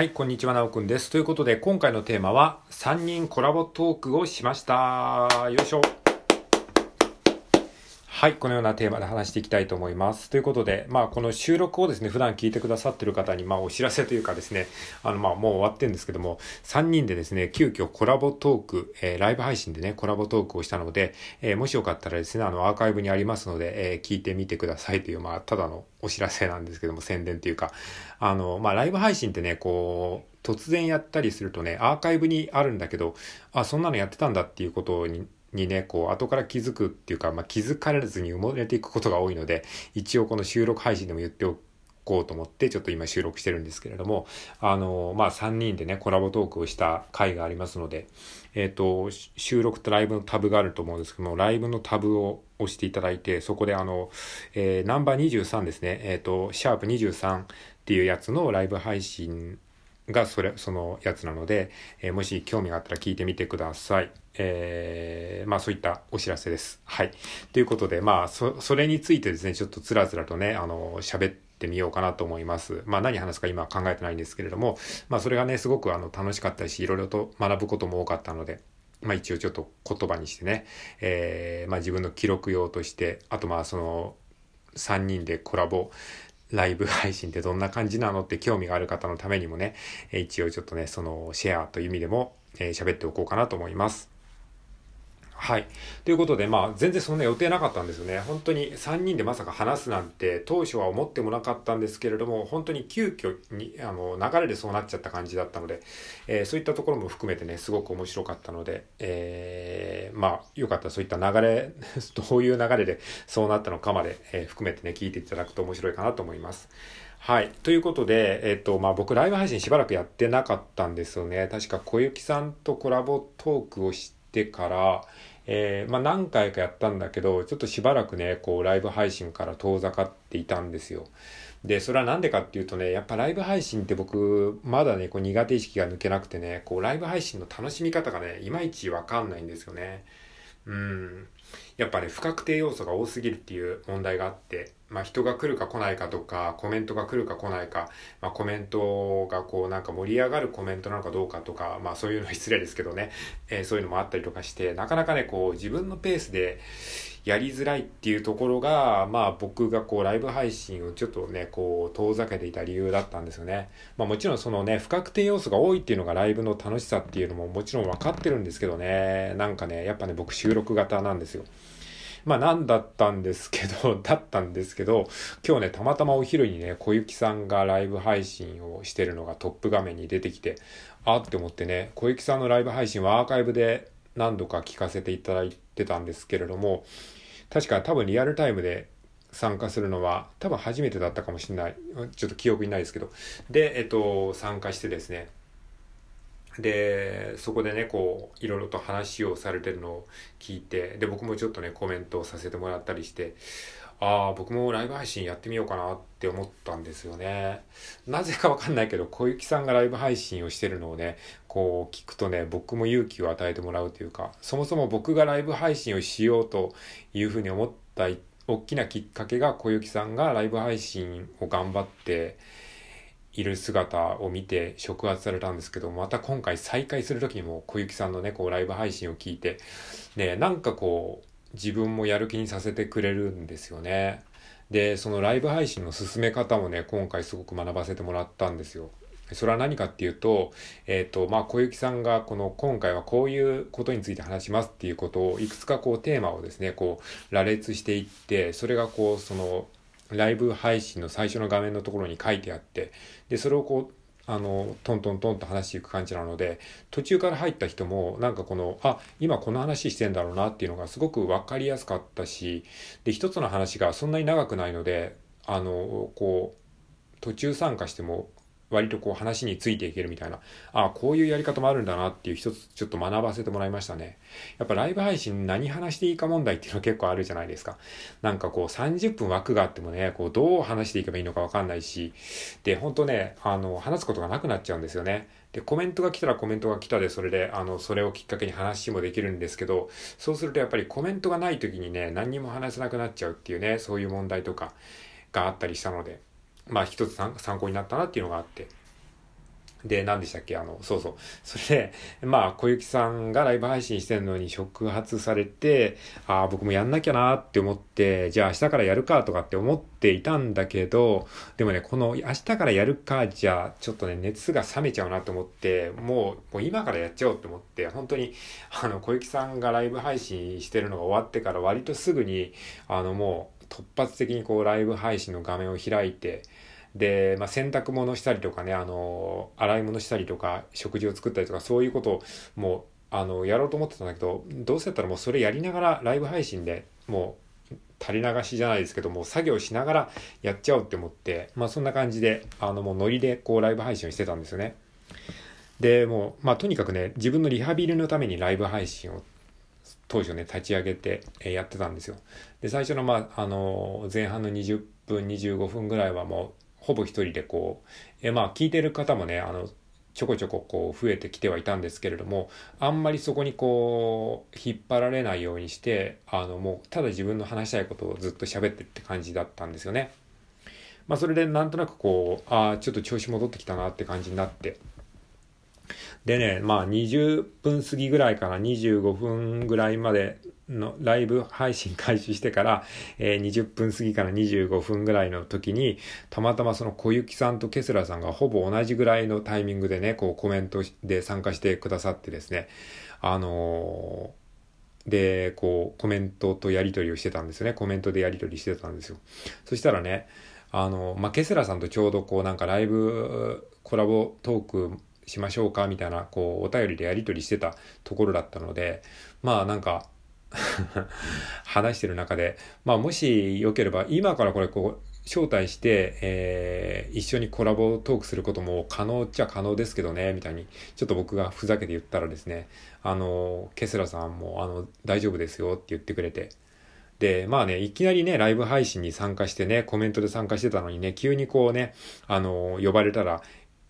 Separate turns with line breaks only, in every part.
はい、こんにちは、なおくんです。ということで、今回のテーマは、3人コラボトークをしました。よいしょ。はい、このようなテーマで話していきたいと思います。ということで、まあ、この収録をですね、普段聞いてくださってる方に、まあ、お知らせというかですね、あの、まあ、もう終わってるんですけども、3人でですね、急遽コラボトーク、えー、ライブ配信でね、コラボトークをしたので、えー、もしよかったらですね、あの、アーカイブにありますので、えー、聞いてみてくださいという、まあ、ただのお知らせなんですけども、宣伝というか、あの、まあ、ライブ配信ってね、こう、突然やったりするとね、アーカイブにあるんだけど、あ、そんなのやってたんだっていうことににね、こう、後から気づくっていうか、まあ、気づかれずに埋もれていくことが多いので、一応この収録配信でも言っておこうと思って、ちょっと今収録してるんですけれども、あの、まあ、3人でね、コラボトークをした回がありますので、えっ、ー、と、収録とライブのタブがあると思うんですけども、ライブのタブを押していただいて、そこであの、えー、ナンバー23ですね、えっ、ー、と、シャープ23っていうやつのライブ配信がそれ、そのやつなので、えー、もし興味があったら聞いてみてください。えー、まあそういったお知らせです。はい。ということで、まあそ、それについてですね、ちょっとつらつらとね、あの、喋ってみようかなと思います。まあ何話すか今考えてないんですけれども、まあそれがね、すごくあの楽しかったし、いろいろと学ぶことも多かったので、まあ一応ちょっと言葉にしてね、えー、まあ自分の記録用として、あとまあその、3人でコラボライブ配信ってどんな感じなのって興味がある方のためにもね、一応ちょっとね、そのシェアという意味でも、えー、喋っておこうかなと思います。はい。ということで、まあ、全然そんな予定なかったんですよね。本当に3人でまさか話すなんて、当初は思ってもなかったんですけれども、本当に急遽に、あの、流れでそうなっちゃった感じだったので、えー、そういったところも含めてね、すごく面白かったので、えー、まあ、よかったらそういった流れ、どういう流れでそうなったのかまで、えー、含めてね、聞いていただくと面白いかなと思います。はい。ということで、えっと、まあ、僕、ライブ配信しばらくやってなかったんですよね。確か、小雪さんとコラボトークをしてから、えー、まあ、何回かやったんだけど、ちょっとしばらくね、こう、ライブ配信から遠ざかっていたんですよ。で、それはなんでかっていうとね、やっぱライブ配信って僕、まだね、こう苦手意識が抜けなくてね、こう、ライブ配信の楽しみ方がね、いまいちわかんないんですよね。うん。やっぱね、不確定要素が多すぎるっていう問題があって、まあ人が来るか来ないかとか、コメントが来るか来ないか、まあコメントがこうなんか盛り上がるコメントなのかどうかとか、まあそういうの失礼ですけどね、えー、そういうのもあったりとかして、なかなかね、こう自分のペースでやりづらいっていうところが、まあ僕がこうライブ配信をちょっとね、こう遠ざけていた理由だったんですよね。まあもちろんそのね、不確定要素が多いっていうのがライブの楽しさっていうのももちろん分かってるんですけどね、なんかね、やっぱね、僕収録型なんですよ。まあなんだったんですけど、だったんですけど、今日ね、たまたまお昼にね、小雪さんがライブ配信をしてるのがトップ画面に出てきて、あって思ってね、小雪さんのライブ配信はアーカイブで何度か聞かせていただいてたんですけれども、確か多分リアルタイムで参加するのは多分初めてだったかもしれない。ちょっと記憶にないですけど。で、えっと、参加してですね、で、そこでね、こう、いろいろと話をされてるのを聞いて、で、僕もちょっとね、コメントをさせてもらったりして、ああ、僕もライブ配信やってみようかなって思ったんですよね。なぜかわかんないけど、小雪さんがライブ配信をしてるのをね、こう聞くとね、僕も勇気を与えてもらうというか、そもそも僕がライブ配信をしようというふうに思った大きなきっかけが小雪さんがライブ配信を頑張って、いる姿を見て触発されたんですけど、また今回再開する時にも小雪さんのね、こうライブ配信を聞いて、ね、なんかこう、自分もやる気にさせてくれるんですよね。で、そのライブ配信の進め方もね、今回すごく学ばせてもらったんですよ。それは何かっていうと、えっ、ー、と、まあ、小雪さんがこの今回はこういうことについて話しますっていうことをいくつかこうテーマをですね、こう羅列していって、それがこうそのライブ配信の最初の画面のところに書いてあって、で、それをこう、あの、トントントンと話していく感じなので、途中から入った人も、なんかこの、あ、今この話してんだろうなっていうのがすごく分かりやすかったし、で、一つの話がそんなに長くないので、あの、こう、途中参加しても割とこう話についていけるみたいな、ああ、こういうやり方もあるんだなっていう一つちょっと学ばせてもらいましたね。やっぱライブ配信何話していいか問題っていうのは結構あるじゃないですか。なんかこう30分枠があってもね、こうどう話していけばいいのかわかんないし、で、ほんとね、あの、話すことがなくなっちゃうんですよね。で、コメントが来たらコメントが来たで、それで、あの、それをきっかけに話もできるんですけど、そうするとやっぱりコメントがない時にね、何にも話せなくなっちゃうっていうね、そういう問題とかがあったりしたので、まあ一つ参考になったなっていうのがあって、で、何でしたっけ？あの、そうそう。それで、まあ、小雪さんがライブ配信してるのに触発されて、ああ、僕もやんなきゃなって思って、じゃあ明日からやるかとかって思っていたんだけど、でもね、この明日からやるかじゃ、ちょっとね、熱が冷めちゃうなと思って、もう、もう今からやっちゃおうと思って、本当に、あの、小雪さんがライブ配信してるのが終わってから割とすぐに、あの、もう、突発的にこう、ライブ配信の画面を開いて、で、まあ、洗濯物したりとかね、あの、洗い物したりとか、食事を作ったりとか、そういうことをもう、あの、やろうと思ってたんだけど、どうせやったらもうそれやりながらライブ配信でもう、垂れ流しじゃないですけども、作業しながらやっちゃおうって思って、まあそんな感じで、あのもうノリでこうライブ配信をしてたんですよね。で、もう、まあとにかくね、自分のリハビリのためにライブ配信を当初ね、立ち上げて、えやってたんですよ。で、最初のまあ、あの、前半の20分、25分ぐらいはもう、ほぼ一人でこう、えまあ聞いてる方もね、あの、ちょこちょここう増えてきてはいたんですけれども、あんまりそこにこう、引っ張られないようにして、あのもう、ただ自分の話したいことをずっと喋ってって感じだったんですよね。まあそれでなんとなくこう、ああ、ちょっと調子戻ってきたなって感じになって、でね、まあ20分過ぎぐらいから25分ぐらいまでのライブ配信開始してから、えー、20分過ぎから25分ぐらいの時に、たまたまその小雪さんとケスラさんがほぼ同じぐらいのタイミングでね、こうコメントで参加してくださってですね、あのー、で、こうコメントとやり取りをしてたんですよね。コメントでやり取りしてたんですよ。そしたらね、あの、まあ、ケスラさんとちょうどこうなんかライブコラボトークしましょうかみたいな、こう、お便りでやり取りしてたところだったので、まあなんか 話してる中で、まあもしよければ、今からこれこう、招待して、えー、一緒にコラボトークすることも可能っちゃ可能ですけどね、みたいに、ちょっと僕がふざけて言ったらですね、あの、ケスラさんも、あの、大丈夫ですよって言ってくれて、で、まあね、いきなりね、ライブ配信に参加してね、コメントで参加してたのにね、急にこうね、あの、呼ばれたら、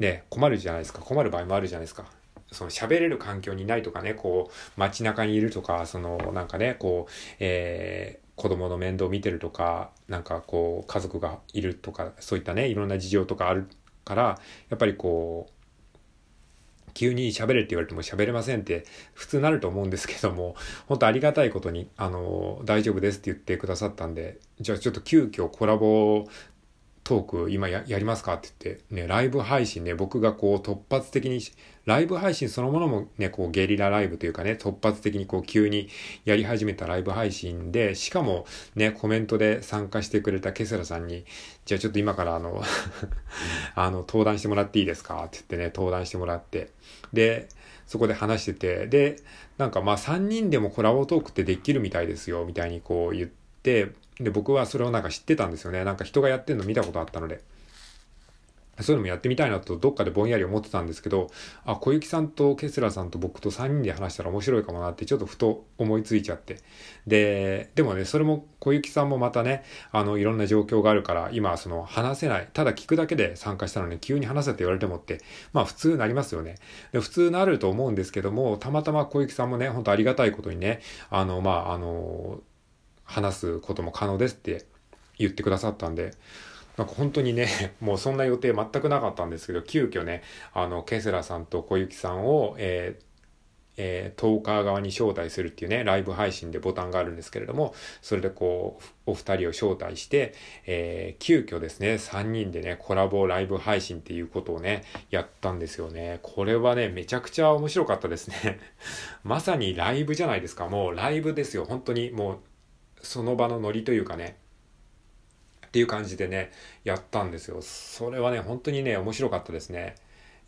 ね、困るじゃないですか。困る場合もあるじゃないですか。その喋れる環境にないとかね、こう、街中にいるとか、その、なんかね、こう、えー、子供の面倒を見てるとか、なんかこう、家族がいるとか、そういったね、いろんな事情とかあるから、やっぱりこう、急に喋れって言われても喋れませんって普通なると思うんですけども、本当ありがたいことに、あの、大丈夫ですって言ってくださったんで、じゃあちょっと急遽コラボトーク今やりますかって言って、ね、ライブ配信ね、僕がこう突発的に、ライブ配信そのものもね、こうゲリラライブというかね、突発的にこう急にやり始めたライブ配信で、しかもね、コメントで参加してくれたケセラさんに、じゃあちょっと今からあの あの、登壇してもらっていいですかって言ってね、登壇してもらって、で、そこで話してて、で、なんかまあ3人でもコラボトークってできるみたいですよ、みたいにこう言って、で、僕はそれをなんか知ってたんですよね。なんか人がやってんの見たことあったので。そういうのもやってみたいなとどっかでぼんやり思ってたんですけど、あ、小雪さんとケスラさんと僕と3人で話したら面白いかもなってちょっとふと思いついちゃって。で、でもね、それも小雪さんもまたね、あの、いろんな状況があるから、今その話せない、ただ聞くだけで参加したのに急に話せって言われてもって、まあ普通なりますよね。で、普通なると思うんですけども、たまたま小雪さんもね、ほんとありがたいことにね、あの、まあ、あの、話すことも可能ですって言ってくださったんで、なんか本当にね、もうそんな予定全くなかったんですけど、急遽ね、あの、ケセラさんと小雪さんを、えーえー、トーカー側に招待するっていうね、ライブ配信でボタンがあるんですけれども、それでこう、お二人を招待して、えー、急遽ですね、三人でね、コラボライブ配信っていうことをね、やったんですよね。これはね、めちゃくちゃ面白かったですね。まさにライブじゃないですか。もうライブですよ。本当にもうその場のノリというかね、っていう感じでね、やったんですよ。それはね、本当にね、面白かったですね。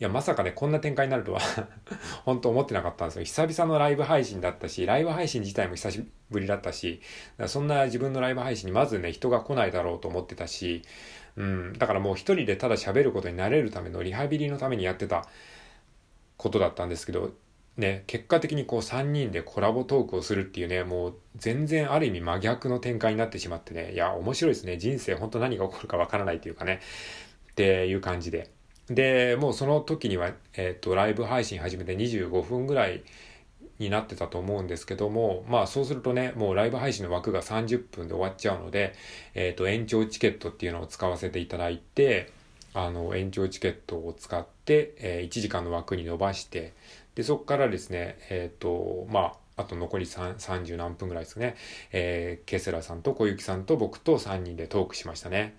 いや、まさかね、こんな展開になるとは 本当思ってなかったんですよ。久々のライブ配信だったし、ライブ配信自体も久しぶりだったし、そんな自分のライブ配信にまずね、人が来ないだろうと思ってたし、うん、だからもう一人でただ喋ることになれるためのリハビリのためにやってたことだったんですけど、ね、結果的にこう3人でコラボトークをするっていうね、もう全然ある意味真逆の展開になってしまってね、いや、面白いですね。人生本当何が起こるかわからないっていうかね、っていう感じで。で、もうその時には、えっ、ー、と、ライブ配信始めて25分ぐらいになってたと思うんですけども、まあそうするとね、もうライブ配信の枠が30分で終わっちゃうので、えっ、ー、と、延長チケットっていうのを使わせていただいて、あの、延長チケットを使って、えー、1時間の枠に伸ばして、で、そこからですね、えっ、ー、と、まあ、あと残り30何分ぐらいですね、えー、ケセラさんと小雪さんと僕と3人でトークしましたね。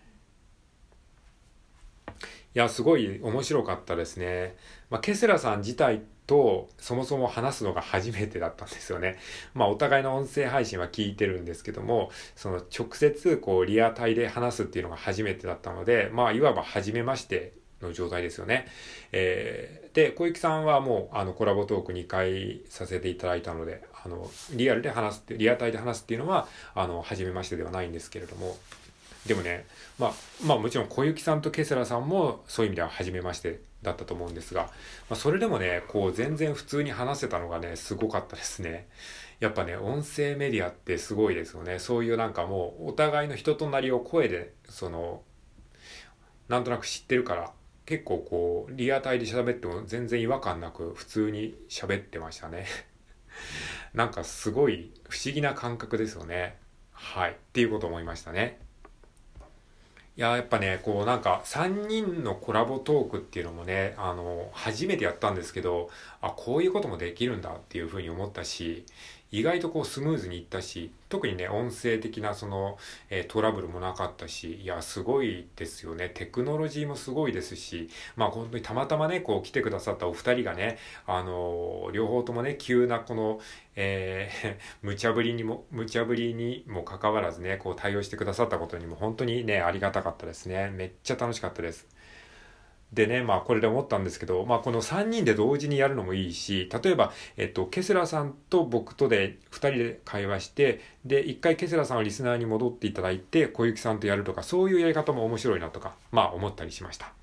いや、すごい面白かったですね。まあ、ケセラさん自体とそもそも話すのが初めてだったんですよね。まあお互いの音声配信は聞いてるんですけども、その直接こうリアタイで話すっていうのが初めてだったので、まあいわば初めましての状態ですよね。えー、で、小雪さんはもうあのコラボトーク2回させていただいたので、あのリアルで話すって、リアタイで話すっていうのは、あの、初めましてではないんですけれども、でもね、まあ、まあもちろん小雪さんとケセラさんもそういう意味では初めましてだったと思うんですが、まあ、それでもね、こう全然普通に話せたのがね、すごかったですね。やっぱね、音声メディアってすごいですよね。そういうなんかもうお互いの人となりを声で、その、なんとなく知ってるから、結構こう、リアタイで喋っても全然違和感なく普通に喋ってましたね。なんかすごい不思議な感覚ですよね。はい。っていうこと思いましたね。いや、やっぱね、こうなんか3人のコラボトークっていうのもね、あの、初めてやったんですけど、あ、こういうこともできるんだっていうふうに思ったし、意外とこうスムーズにいったし、特にね、音声的なその、えー、トラブルもなかったし、いや、すごいですよね。テクノロジーもすごいですし、まあ本当にたまたまね、こう来てくださったお二人がね、あのー、両方ともね、急なこの、えー、無茶ぶりにも、無茶ぶりにもかかわらずね、こう対応してくださったことにも本当にね、ありがたかったですね。めっちゃ楽しかったです。でね、まあこれで思ったんですけど、まあこの3人で同時にやるのもいいし、例えば、えっと、ケスラさんと僕とで2人で会話して、で、1回ケスラさんはリスナーに戻っていただいて、小雪さんとやるとか、そういうやり方も面白いなとか、まあ思ったりしました。